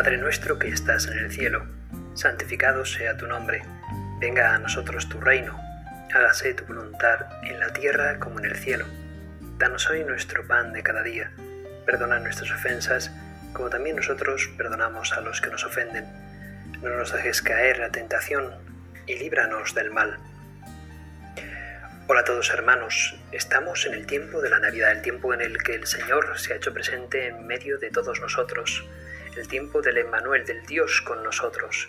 Padre nuestro que estás en el cielo, santificado sea tu nombre, venga a nosotros tu reino, hágase tu voluntad en la tierra como en el cielo. Danos hoy nuestro pan de cada día, perdona nuestras ofensas, como también nosotros perdonamos a los que nos ofenden. No nos dejes caer la tentación y líbranos del mal. Hola a todos hermanos, estamos en el tiempo de la Navidad, el tiempo en el que el Señor se ha hecho presente en medio de todos nosotros el tiempo del Emmanuel, del Dios con nosotros.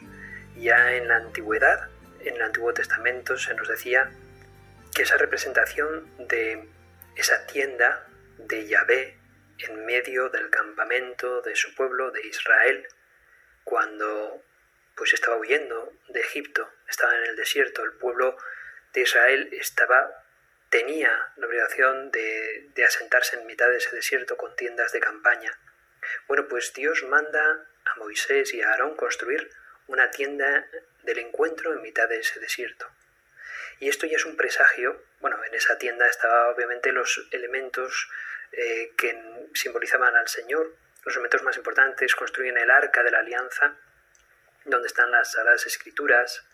Ya en la antigüedad, en el Antiguo Testamento, se nos decía que esa representación de esa tienda de Yahvé en medio del campamento de su pueblo, de Israel, cuando pues estaba huyendo de Egipto, estaba en el desierto, el pueblo de Israel estaba tenía la obligación de, de asentarse en mitad de ese desierto con tiendas de campaña. Bueno, pues Dios manda a Moisés y a Aarón construir una tienda del encuentro en mitad de ese desierto. Y esto ya es un presagio, bueno, en esa tienda estaban obviamente los elementos eh, que simbolizaban al Señor, los elementos más importantes, construyen el arca de la alianza, donde están las sagradas escrituras,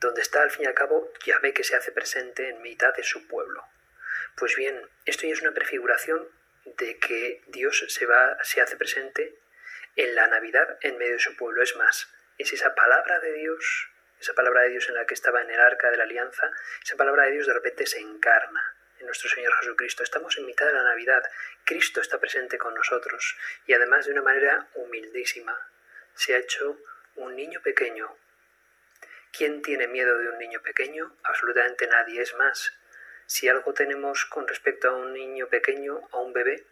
donde está al fin y al cabo Yahvé que se hace presente en mitad de su pueblo. Pues bien, esto ya es una prefiguración de que Dios se, va, se hace presente en la Navidad en medio de su pueblo. Es más, es esa palabra de Dios, esa palabra de Dios en la que estaba en el arca de la alianza, esa palabra de Dios de repente se encarna en nuestro Señor Jesucristo. Estamos en mitad de la Navidad, Cristo está presente con nosotros y además de una manera humildísima. Se ha hecho un niño pequeño. ¿Quién tiene miedo de un niño pequeño? Absolutamente nadie. Es más, si algo tenemos con respecto a un niño pequeño, a un bebé,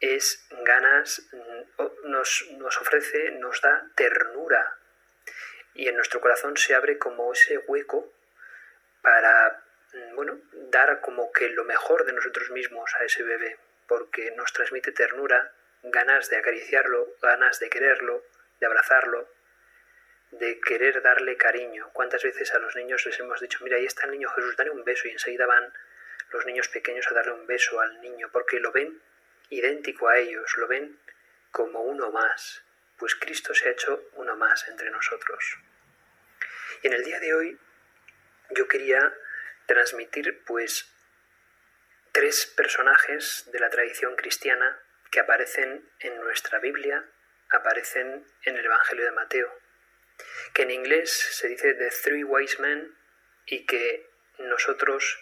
es ganas, mm, nos, nos ofrece, nos da ternura. Y en nuestro corazón se abre como ese hueco para, mm, bueno, dar como que lo mejor de nosotros mismos a ese bebé, porque nos transmite ternura, ganas de acariciarlo, ganas de quererlo, de abrazarlo, de querer darle cariño. ¿Cuántas veces a los niños les hemos dicho, mira, ahí está el niño Jesús, dale un beso y enseguida van los niños pequeños a darle un beso al niño porque lo ven idéntico a ellos, lo ven como uno más, pues Cristo se ha hecho uno más entre nosotros. Y en el día de hoy yo quería transmitir pues tres personajes de la tradición cristiana que aparecen en nuestra Biblia, aparecen en el Evangelio de Mateo que en inglés se dice The Three Wise Men y que nosotros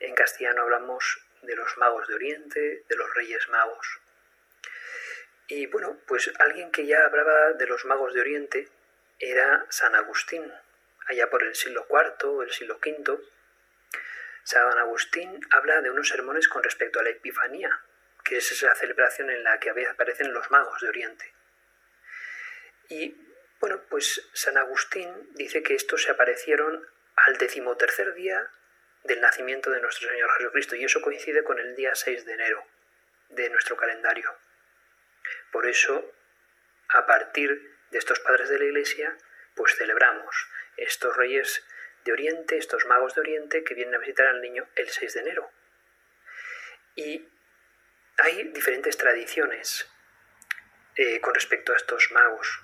en castellano hablamos de los magos de Oriente, de los reyes magos. Y bueno, pues alguien que ya hablaba de los magos de Oriente era San Agustín, allá por el siglo IV, el siglo V. San Agustín habla de unos sermones con respecto a la Epifanía, que es esa celebración en la que aparecen los magos de Oriente. Y bueno, pues San Agustín dice que estos se aparecieron al decimotercer día del nacimiento de nuestro Señor Jesucristo y eso coincide con el día 6 de enero de nuestro calendario. Por eso, a partir de estos padres de la Iglesia, pues celebramos estos reyes de Oriente, estos magos de Oriente que vienen a visitar al niño el 6 de enero. Y hay diferentes tradiciones eh, con respecto a estos magos.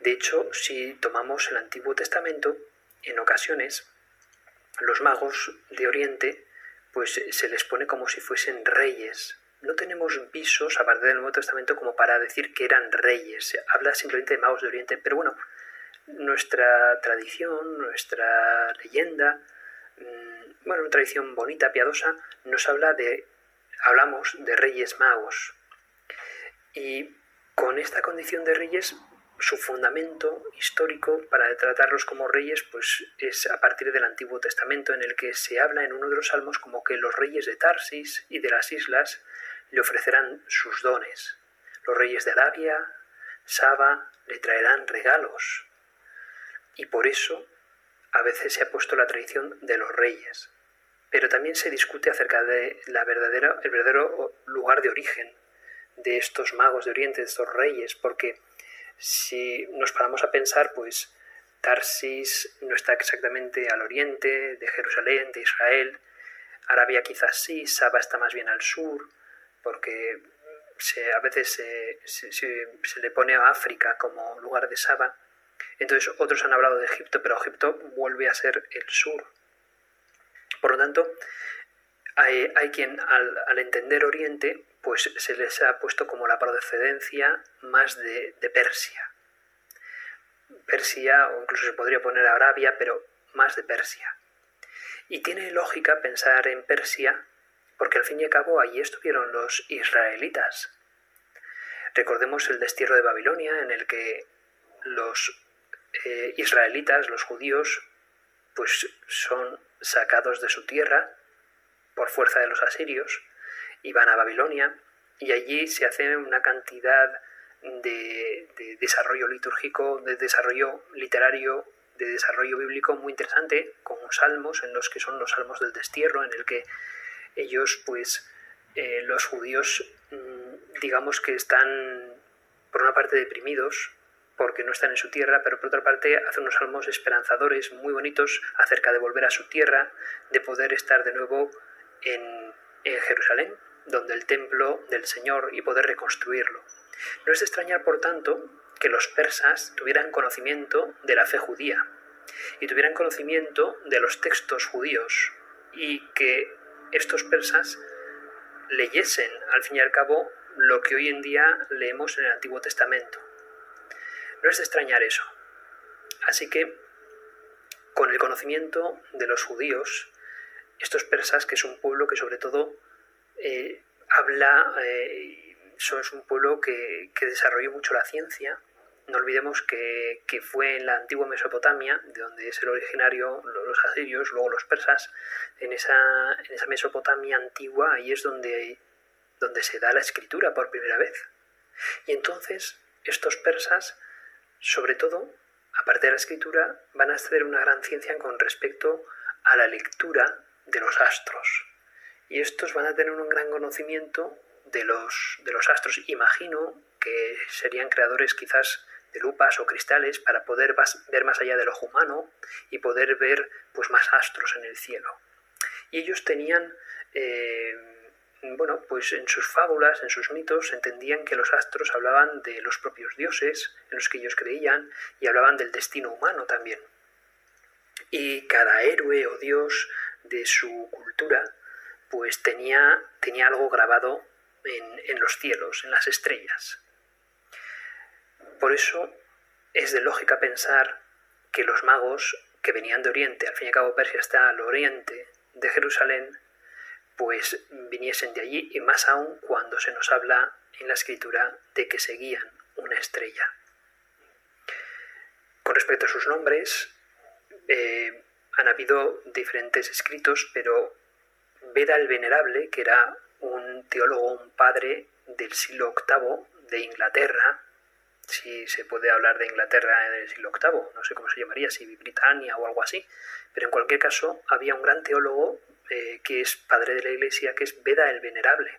De hecho, si tomamos el Antiguo Testamento, en ocasiones los magos de Oriente pues se les pone como si fuesen reyes. No tenemos visos a partir del Nuevo Testamento como para decir que eran reyes. Habla simplemente de magos de Oriente, pero bueno, nuestra tradición, nuestra leyenda, mm, bueno, una tradición bonita, piadosa, nos habla de, hablamos de reyes magos. Y con esta condición de reyes su fundamento histórico para tratarlos como reyes pues es a partir del Antiguo Testamento en el que se habla en uno de los salmos como que los reyes de Tarsis y de las islas le ofrecerán sus dones. Los reyes de Arabia, Saba, le traerán regalos. Y por eso a veces se ha puesto la tradición de los reyes. Pero también se discute acerca de la verdadera, el verdadero lugar de origen de estos magos de Oriente, de estos reyes, porque si nos paramos a pensar, pues Tarsis no está exactamente al oriente de Jerusalén, de Israel. Arabia quizás sí, Saba está más bien al sur, porque se, a veces se, se, le pone a África como lugar de Saba. Entonces otros han hablado de Egipto, pero Egipto vuelve a ser el sur. Por lo tanto, hay, hay quien al, al, entender Oriente, pues se les ha puesto como la procedencia más de, de Persia. Persia, o incluso se podría poner Arabia, pero más de Persia. Y tiene lógica pensar en Persia porque al fin y al cabo allí estuvieron los israelitas. Recordemos el destierro de Babilonia en el que los eh, israelitas, los judíos, pues son sacados de su tierra por fuerza de los asirios y van a Babilonia y allí se hace una cantidad de, de desarrollo litúrgico, de desarrollo literario, de desarrollo bíblico muy interesante, con salmos en los que son los salmos del destierro, en el que ellos, pues, eh, los judíos, mm, digamos que están, por una parte, deprimidos porque no están en su tierra, pero por otra parte hacen unos salmos esperanzadores muy bonitos acerca de volver a su tierra, de poder estar de nuevo en, en Jerusalén, donde el templo del Señor y poder reconstruirlo. No es de extrañar, por tanto, que los persas tuvieran conocimiento de la fe judía y tuvieran conocimiento de los textos judíos y que estos persas leyesen, al fin y al cabo, lo que hoy en día leemos en el Antiguo Testamento. No es de extrañar eso. Así que, con el conocimiento de los judíos, estos persas, que es un pueblo que sobre todo eh, habla, eh, es un pueblo que, que desarrolló mucho la ciencia, no olvidemos que, fue en la antigua Mesopotamia, de donde es el originario los asirios, luego los persas, en esa, en esa Mesopotamia antigua, ahí es donde, donde se da la escritura por primera vez. Y entonces estos persas, sobre todo, aparte de la escritura, van a hacer una gran ciencia con respecto a la lectura de los astros. Y estos van a tener un gran conocimiento de los, de los astros. Imagino que serían creadores quizás de lupas o cristales para poder ver más allá del ojo humano y poder ver pues más astros en el cielo. Y ellos tenían eh, bueno, pues en sus fábulas, en sus mitos, entendían que los astros hablaban de los propios dioses en los que ellos creían y hablaban del destino humano también. Y cada héroe o dios de su cultura, pues tenía, tenía algo grabado en, en los cielos, en las estrellas. Por eso es de lógica pensar que los magos que venían de Oriente, al fin y al cabo Persia está al oriente de Jerusalén, pues viniesen de allí y más aún cuando se nos habla en la escritura de que seguían una estrella. Con respecto a sus nombres, eh, han habido diferentes escritos, pero Beda el Venerable, que era un teólogo, un padre del siglo VIII de Inglaterra, si se puede hablar de Inglaterra en el siglo VIII, no sé cómo se llamaría, si Britania o algo así, pero en cualquier caso había un gran teólogo eh, que es padre de la Iglesia, que es Beda el Venerable.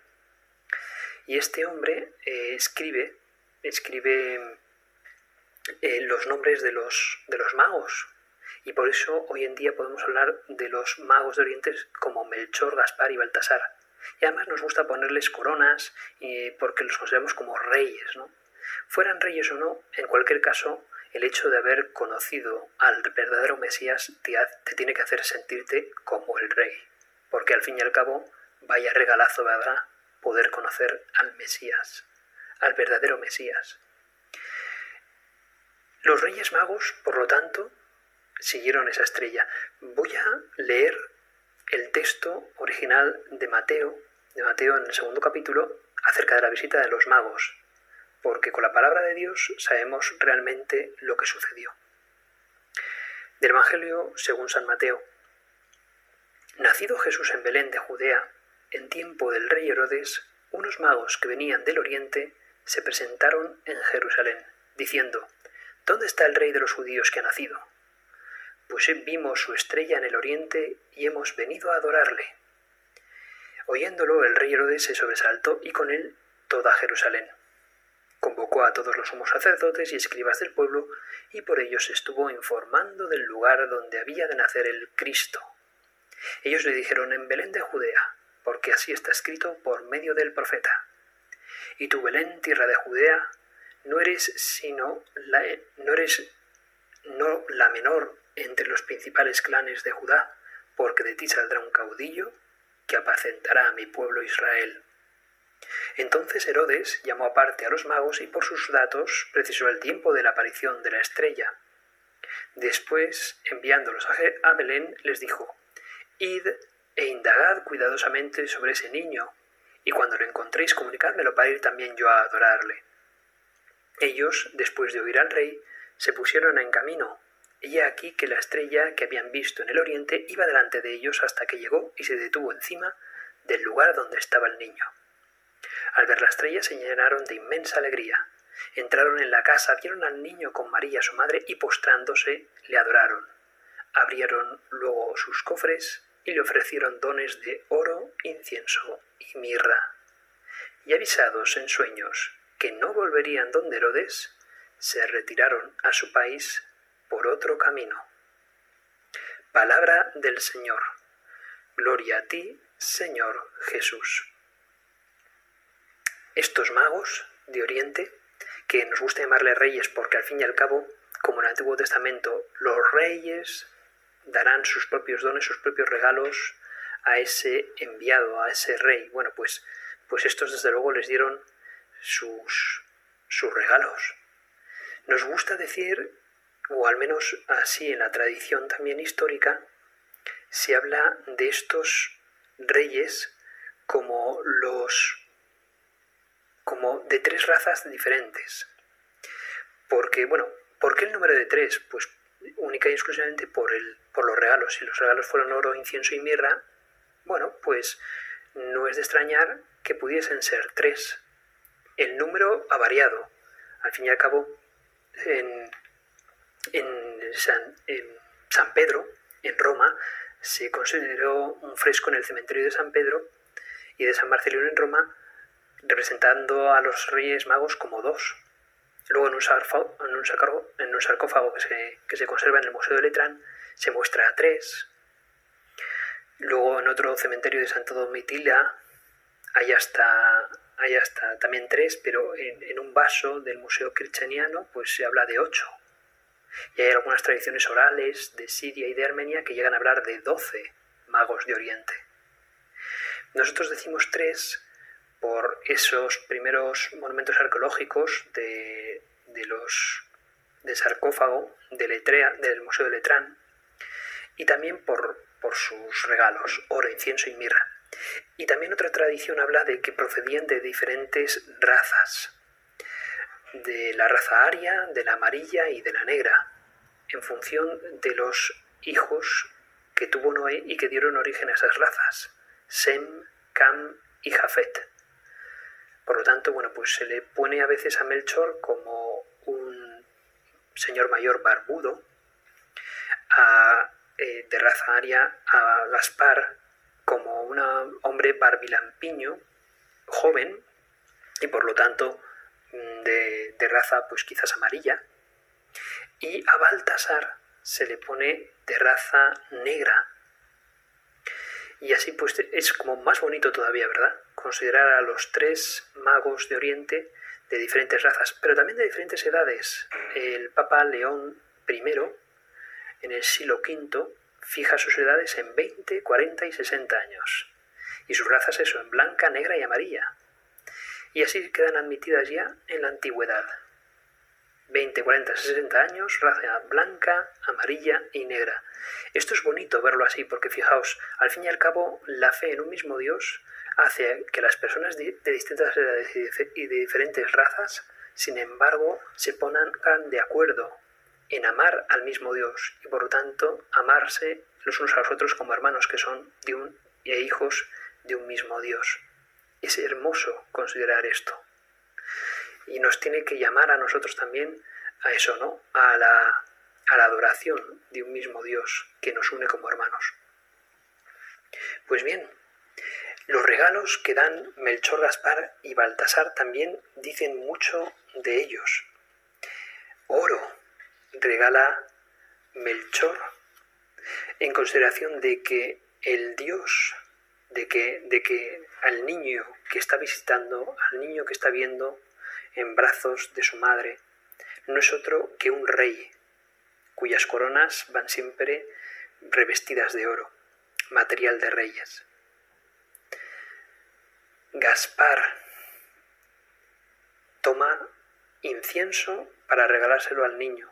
Y este hombre eh, escribe, escribe eh, los nombres de los, de los magos. Y por eso hoy en día podemos hablar de los magos de Oriente como Melchor, Gaspar y Baltasar. Y además nos gusta ponerles coronas porque los consideramos como reyes, ¿no? Fueran reyes o no, en cualquier caso, el hecho de haber conocido al verdadero Mesías te, tiene que hacer sentirte como el rey, porque al fin y al cabo, vaya regalazo ¿verdad? poder conocer al Mesías, al verdadero Mesías. Los Reyes Magos, por lo tanto, siguieron esa estrella. Voy a leer el texto original de Mateo, de Mateo en el segundo capítulo, acerca de la visita de los magos porque con la palabra de Dios sabemos realmente lo que sucedió. Del Evangelio según San Mateo. Nacido Jesús en Belén de Judea, en tiempo del rey Herodes, unos magos que venían del oriente se presentaron en Jerusalén, diciendo, ¿Dónde está el rey de los judíos que ha nacido? Pues vimos su estrella en el oriente y hemos venido a adorarle. Oyéndolo, el rey Herodes se sobresaltó y con él toda Jerusalén. Convocó a todos los sumos sacerdotes y escribas del pueblo y por ellos estuvo informando del lugar donde había de nacer el Cristo. Ellos le dijeron en Belén de Judea, porque así está escrito por medio del profeta. Y tu Belén, tierra de Judea, no eres sino la, no eres no la menor entre los principales clanes de Judá, porque de ti saldrá un caudillo que apacentará a mi pueblo Israel. Entonces Herodes llamó aparte a los magos y por sus datos precisó el tiempo de la aparición de la estrella. Después, enviándolos a Belén, les dijo, Id e indagad cuidadosamente sobre ese niño, y cuando lo encontréis comunicádmelo para ir también yo a adorarle. Ellos, después de oír al rey, se pusieron en camino, y aquí que la estrella que habían visto en el oriente iba delante de ellos hasta que llegó y se detuvo encima del lugar donde estaba el niño. Al ver la estrella se llenaron de inmensa alegría. Entraron en la casa, vieron al niño con María su madre y postrándose le adoraron. Abrieron luego sus cofres y le ofrecieron dones de oro, incienso y mirra. Y avisados en sueños que no volverían donde Herodes, se retiraron a su país por otro camino. Palabra del Señor. Gloria a ti, Señor Jesús. Estos magos de Oriente, que nos gusta llamarles reyes porque al fin y al cabo, como en el Antiguo Testamento, los reyes darán sus propios dones, sus propios regalos a ese enviado, a ese rey. Bueno, pues, pues estos desde luego les dieron sus, sus regalos. Nos gusta decir, o al menos así en la tradición también histórica, se habla de estos reyes como los como de tres razas diferentes. Porque, bueno, ¿por qué el número de tres? Pues única y exclusivamente por, el, por los regalos. Si los regalos fueron oro, incienso y mirra, bueno, pues no es de extrañar que pudiesen ser tres. El número ha variado. Al fin y al cabo, en, en, San, Pedro, en Roma, se consideró un fresco en el cementerio de San Pedro y de San Marcelino en Roma, representando a los Reyes Magos como dos. Luego en un, sarcófago que se, que se, conserva en el Museo de Letrán se muestra a tres. Luego en otro cementerio de Santo Domitila hay hasta, hay hasta también tres, pero en, en un vaso del Museo Kircheniano pues se habla de ocho. Y hay algunas tradiciones orales de Siria y de Armenia que llegan a hablar de doce magos de Oriente. Nosotros decimos tres por esos primeros monumentos arqueológicos de, los de sarcófago de Letrea, del Museo de Letrán y también por, por sus regalos, oro, incienso y mirra. Y también otra tradición habla de que procedían de diferentes razas, de la raza aria, de la amarilla y de la negra, en función de los hijos que tuvo Noé y que dieron origen a esas razas, Sem, Cam y Jafet. Por lo tanto, bueno, pues se le pone a veces a Melchor como un señor mayor barbudo, eh, de raza aria a Gaspar como un hombre barbilampiño, joven, y por lo tanto de, raza pues quizás amarilla, y a Baltasar se le pone de raza negra, y así pues es como más bonito todavía, ¿verdad? Considerar a los tres magos de Oriente de diferentes razas, pero también de diferentes edades. El Papa León I, en el siglo V, fija sus edades en 20, 40 y 60 años. Y sus razas eso, en blanca, negra y amarilla. Y así quedan admitidas ya en la antigüedad. 20, 40, 60 años, raza blanca, amarilla y negra. Esto es bonito verlo así porque fijaos, al fin y al cabo la fe en un mismo Dios hace que las personas de, distintas edades y de diferentes razas, sin embargo, se pongan de acuerdo en amar al mismo Dios y por lo tanto amarse los unos a los otros como hermanos que son de un e hijos de un mismo Dios. Es hermoso considerar esto y nos tiene que llamar a nosotros también a eso, ¿no? A la, adoración de un mismo Dios que nos une como hermanos. Pues bien, los regalos que dan Melchor Gaspar y Baltasar también dicen mucho de ellos. Oro regala Melchor en consideración de que el Dios de que, de que al niño que está visitando, al niño que está viendo en brazos de su madre, no es otro que un rey, cuyas coronas van siempre revestidas de oro, material de reyes. Gaspar toma incienso para regalárselo al niño.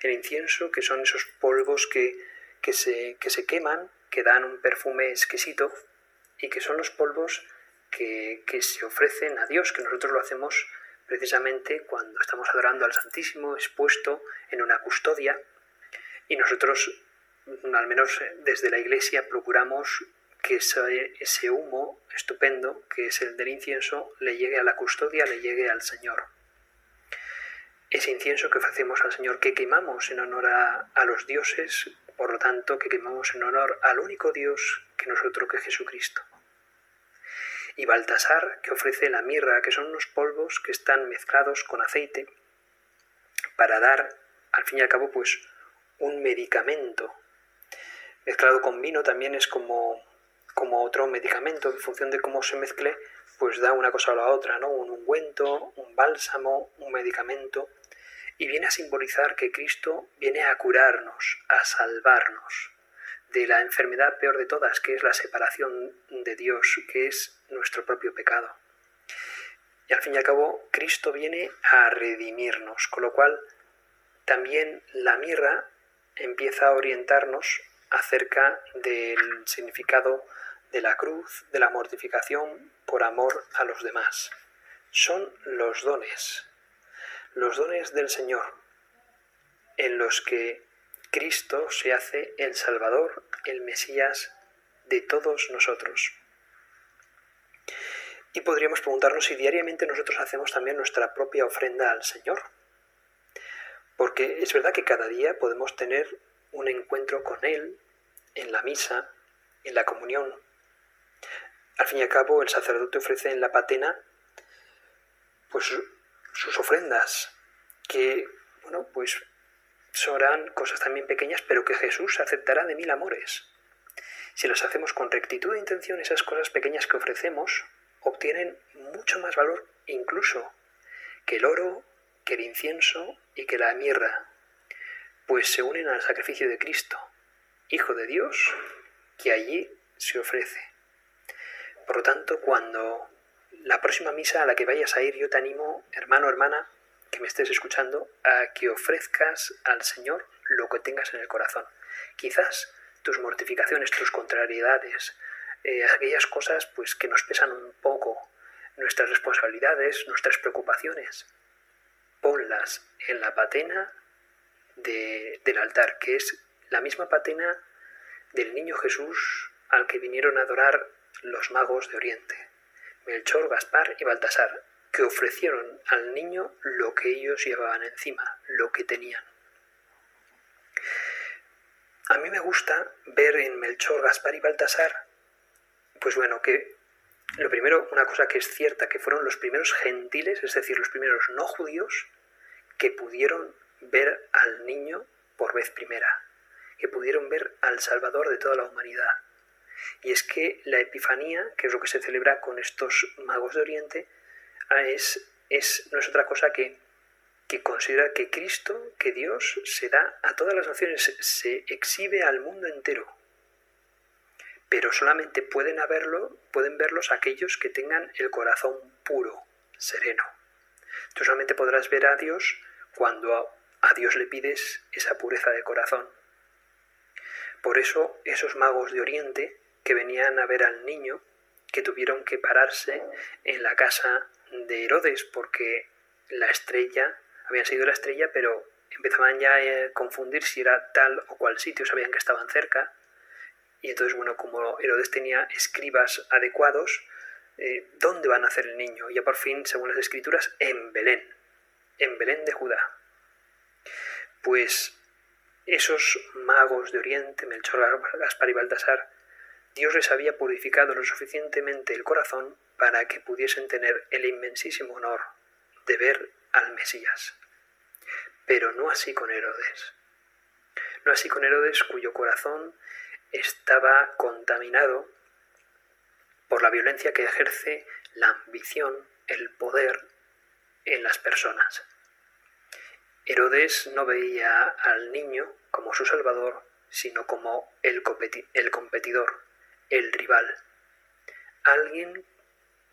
El incienso, que son esos polvos que, que, se, que se queman, que dan un perfume exquisito y que son los polvos que, que se ofrecen a Dios, que nosotros lo hacemos precisamente cuando estamos adorando al Santísimo expuesto en una custodia y nosotros, al menos desde la Iglesia, procuramos que ese, humo estupendo, que es el del incienso, le llegue a la custodia, le llegue al Señor. Ese incienso que ofrecemos al Señor, que quemamos en honor a, a los dioses, por lo tanto, que quemamos en honor al único Dios que nosotros que Jesucristo y Baltasar, que ofrece la mirra, que son unos polvos que están mezclados con aceite para dar, al fin y al cabo, pues un medicamento. Mezclado con vino también es como, como otro medicamento, en función de cómo se mezcle, pues da una cosa a la otra, ¿no? Un ungüento, un bálsamo, un medicamento, y viene a simbolizar que Cristo viene a curarnos, a salvarnos de la enfermedad peor de todas, que es la separación de Dios, que es nuestro propio pecado. Y al fin y al cabo, Cristo viene a redimirnos, con lo cual también la mirra empieza a orientarnos acerca del significado de la cruz, de la mortificación por amor a los demás. Son los dones, los dones del Señor, en los que Cristo se hace el Salvador, el Mesías de todos nosotros. Y podríamos preguntarnos si diariamente nosotros hacemos también nuestra propia ofrenda al Señor. Porque es verdad que cada día podemos tener un encuentro con Él en la misa, en la comunión. Al fin y al cabo, el sacerdote ofrece en la patena pues sus ofrendas, que, bueno, pues serán cosas también pequeñas, pero que Jesús aceptará de mil amores. Si las hacemos con rectitud de intención, esas cosas pequeñas que ofrecemos obtienen mucho más valor incluso que el oro, que el incienso y que la mirra, pues se unen al sacrificio de Cristo, Hijo de Dios, que allí se ofrece. Por lo tanto, cuando la próxima misa a la que vayas a ir, yo te animo, hermano, hermana, que me estés escuchando a que ofrezcas al Señor lo que tengas en el corazón. Quizás tus mortificaciones, tus contrariedades, eh, aquellas cosas pues que nos pesan un poco, nuestras responsabilidades, nuestras preocupaciones, ponlas en la patena del altar, que es la misma patena del niño Jesús al que vinieron a adorar los magos de Oriente, Melchor, Gaspar y Baltasar, que ofrecieron al niño lo que ellos llevaban encima, lo que tenían. A mí me gusta ver en Melchor, Gaspar y Baltasar, pues bueno, que lo primero, una cosa que es cierta, que fueron los primeros gentiles, es decir, los primeros no judíos, que pudieron ver al niño por vez primera, que pudieron ver al Salvador de toda la humanidad. Y es que la Epifanía, que es lo que se celebra con estos magos de Oriente, es, es, no es otra cosa que, que considerar que Cristo, que Dios, se da a todas las naciones, se exhibe al mundo entero. Pero solamente pueden, haberlo, pueden verlos aquellos que tengan el corazón puro, sereno. Tú solamente podrás ver a Dios cuando a Dios le pides esa pureza de corazón. Por eso esos magos de Oriente que venían a ver al niño, que tuvieron que pararse en la casa de Herodes porque la estrella, había sido la estrella, pero empezaban ya a confundir si era tal o cual sitio, sabían que estaban cerca. Y entonces, bueno, como Herodes tenía escribas adecuados, eh, ¿dónde va a nacer el niño? Ya por fin, según las escrituras, en Belén, en Belén de Judá. Pues esos magos de Oriente, Melchor, Gaspar y Baltasar, Dios les había purificado lo suficientemente el corazón para que pudiesen tener el inmensísimo honor de ver al Mesías. Pero no así con Herodes. No así con Herodes cuyo corazón estaba contaminado por la violencia que ejerce la ambición, el poder en las personas. Herodes no veía al niño como su salvador, sino como el, competidor, el rival, alguien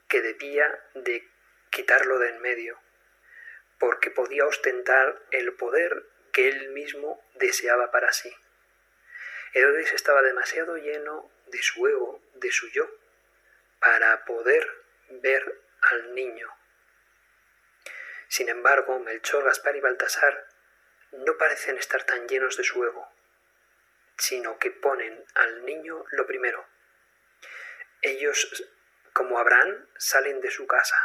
que debía de quitarlo de en medio, porque podía ostentar el poder que él mismo deseaba para sí. Herodes estaba demasiado lleno de su ego, de su yo, para poder ver al niño. Sin embargo, Melchor, Gaspar y Baltasar no parecen estar tan llenos de su ego, sino que ponen al niño lo primero. Ellos, como Abraham, salen de su casa.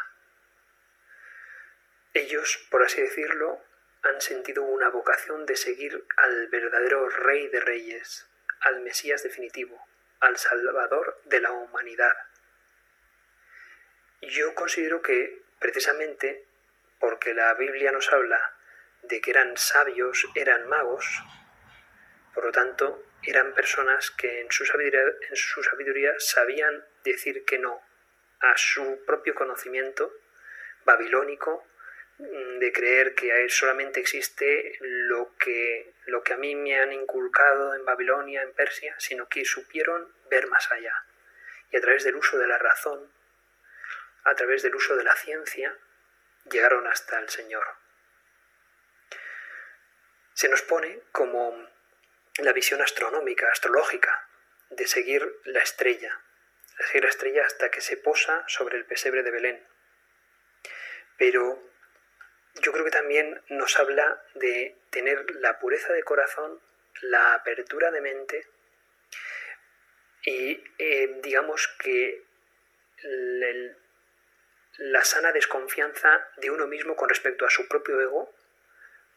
Ellos, por así decirlo, han sentido una vocación de seguir al verdadero Rey de Reyes, al Mesías definitivo, al Salvador de la humanidad. Yo considero que precisamente porque la Biblia nos habla de que eran sabios, eran magos, por lo tanto, eran personas que en su sabiduría, en su sabiduría sabían decir que no a su propio conocimiento babilónico Mm, de creer que solamente existe lo que, lo que a mí me han inculcado en Babilonia, en Persia, sino que supieron ver más allá. Y a través del uso de la razón, a través del uso de la ciencia, llegaron hasta el Señor. Se nos pone como la visión astronómica, astrológica, de seguir la estrella, de seguir la estrella hasta que se posa sobre el pesebre de Belén. Pero yo creo que también nos habla de tener la pureza de corazón, la apertura de mente y eh, digamos que la sana desconfianza de uno mismo con respecto a su propio ego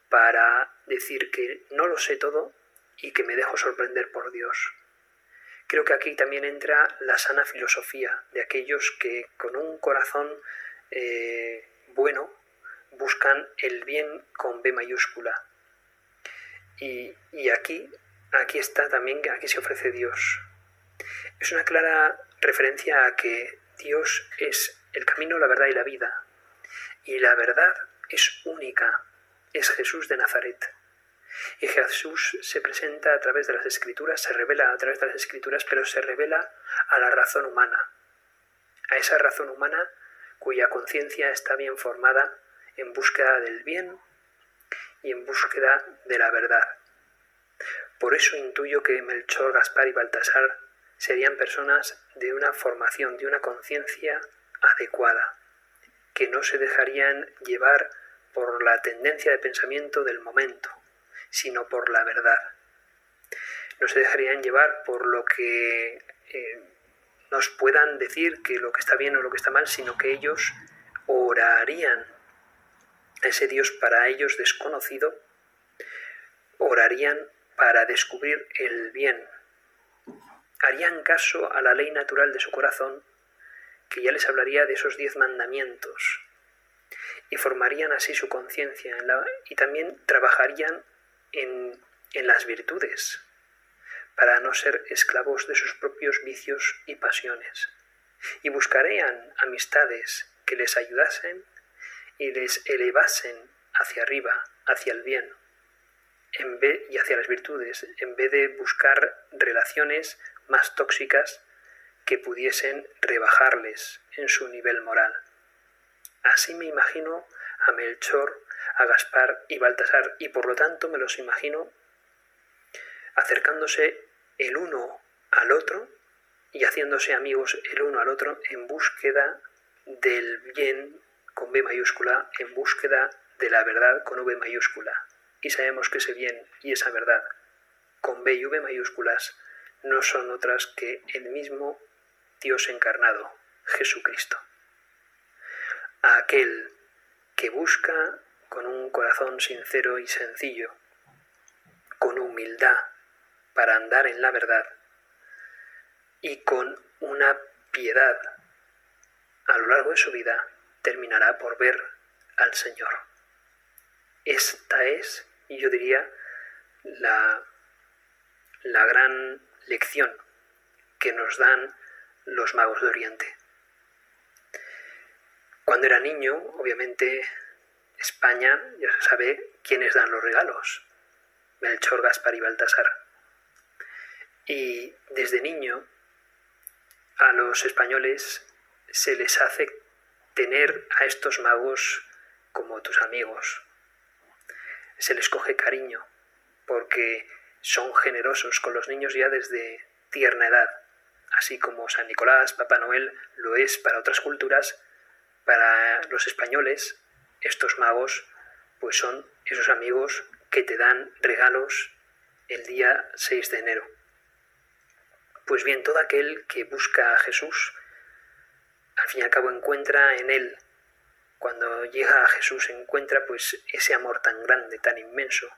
para decir que no lo sé todo y que me dejo sorprender por Dios. Creo que aquí también entra la sana filosofía de aquellos que con un corazón eh, bueno buscan el bien con B mayúscula. Y, aquí, aquí está también, aquí se ofrece Dios. Es una clara referencia a que Dios es el camino, la verdad y la vida. Y la verdad es única, es Jesús de Nazaret. Y Jesús se presenta a través de las escrituras, se revela a través de las escrituras, pero se revela a la razón humana, a esa razón humana cuya conciencia está bien formada en búsqueda del bien y en búsqueda de la verdad. Por eso intuyo que Melchor, Gaspar y Baltasar serían personas de una formación, de una conciencia adecuada, que no se dejarían llevar por la tendencia de pensamiento del momento, sino por la verdad. No se dejarían llevar por lo que eh, nos puedan decir que lo que está bien o lo que está mal, sino que ellos orarían ese Dios para ellos desconocido, orarían para descubrir el bien. Harían caso a la ley natural de su corazón, que ya les hablaría de esos diez mandamientos, y formarían así su conciencia y también trabajarían en, las virtudes, para no ser esclavos de sus propios vicios y pasiones, y buscarían amistades que les ayudasen y les elevasen hacia arriba, hacia el bien, en vez, y hacia las virtudes, en vez de buscar relaciones más tóxicas que pudiesen rebajarles en su nivel moral. Así me imagino a Melchor, a Gaspar y Baltasar, y por lo tanto me los imagino acercándose el uno al otro y haciéndose amigos el uno al otro en búsqueda del bien con B mayúscula en búsqueda de la verdad con V mayúscula. Y sabemos que ese bien y esa verdad con B y V mayúsculas no son otras que el mismo Dios encarnado, Jesucristo. Aquel que busca con un corazón sincero y sencillo, con humildad para andar en la verdad y con una piedad a lo largo de su vida terminará por ver al Señor. Esta es, yo diría, la, la gran lección que nos dan los magos de Oriente. Cuando era niño, obviamente, España ya se sabe quiénes dan los regalos. Melchor, Gaspar y Baltasar. Y desde niño a los españoles se les hace tener a estos magos como tus amigos. Se les coge cariño porque son generosos con los niños ya desde tierna edad, así como San Nicolás, Papá Noel lo es para otras culturas, para los españoles estos magos pues son esos amigos que te dan regalos el día 6 de enero. Pues bien, todo aquel que busca a Jesús, al fin y al cabo encuentra en él, cuando llega a Jesús encuentra pues ese amor tan grande, tan inmenso,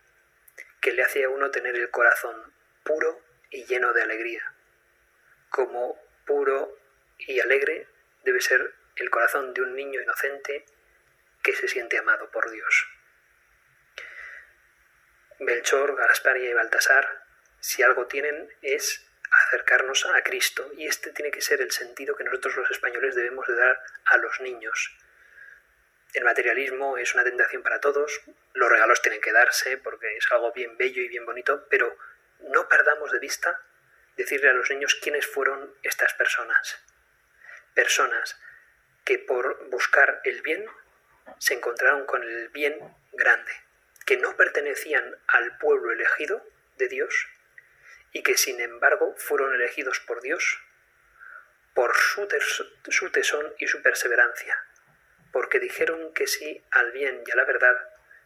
que le hace a uno tener el corazón puro y lleno de alegría. Como puro y alegre debe ser el corazón de un niño inocente que se siente amado por Dios. Belchor, Gasparia y Baltasar, si algo tienen es acercarnos a Cristo y este tiene que ser el sentido que nosotros los españoles debemos de dar a los niños. El materialismo es una tentación para todos, los regalos tienen que darse porque es algo bien bello y bien bonito, pero no perdamos de vista decirle a los niños quiénes fueron estas personas. Personas que por buscar el bien se encontraron con el bien grande, que no pertenecían al pueblo elegido de Dios, y que sin embargo fueron elegidos por Dios por su, tesón y su perseverancia, porque dijeron que sí al bien y a la verdad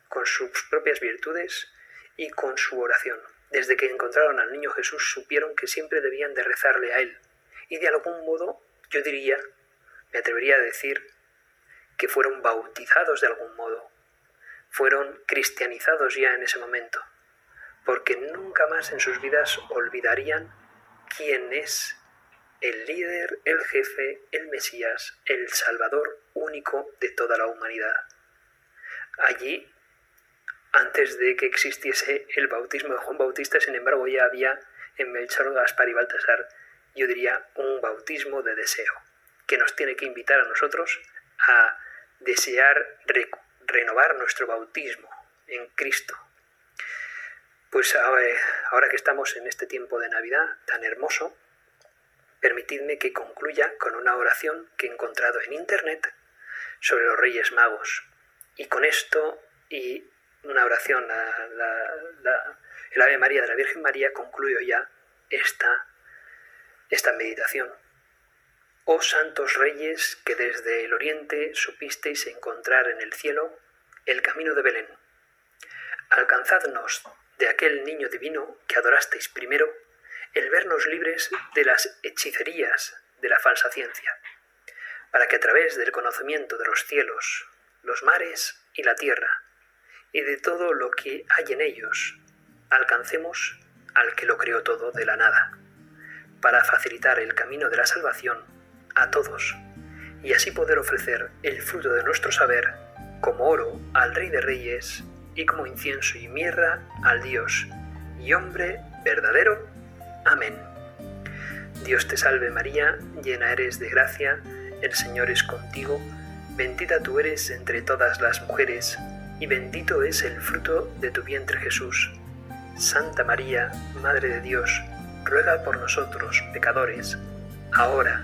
con sus propias virtudes y con su oración. Desde que encontraron al niño Jesús supieron que siempre debían de rezarle a él, y de algún modo yo diría, me atrevería a decir, que fueron bautizados de algún modo, fueron cristianizados ya en ese momento porque nunca más en sus vidas olvidarían quién es el líder, el jefe, el Mesías, el Salvador único de toda la humanidad. Allí, antes de que existiese el bautismo de Juan Bautista, sin embargo, ya había en Melchor, Gaspar y Baltasar, yo diría, un bautismo de deseo, que nos tiene que invitar a nosotros a desear renovar nuestro bautismo en Cristo, pues ahora que estamos en este tiempo de Navidad tan hermoso, permitidme que concluya con una oración que he encontrado en Internet sobre los Reyes Magos. Y con esto y una oración, el Ave María de la Virgen María, concluyo ya esta, esta meditación. Oh santos reyes que desde el oriente supisteis encontrar en el cielo el camino de Belén. Alcanzadnos de aquel niño divino que adorasteis primero, el vernos libres de las hechicerías de la falsa ciencia, para que a través del conocimiento de los cielos, los mares y la tierra, y de todo lo que hay en ellos, alcancemos al que lo creó todo de la nada, para facilitar el camino de la salvación a todos, y así poder ofrecer el fruto de nuestro saber como oro al Rey de Reyes y como incienso y mirra al Dios y hombre verdadero. Amén. Dios te salve María, llena eres de gracia, el Señor es contigo, bendita tú eres entre todas las mujeres, y bendito es el fruto de tu vientre Jesús. Santa María, Madre de Dios, ruega por nosotros pecadores, ahora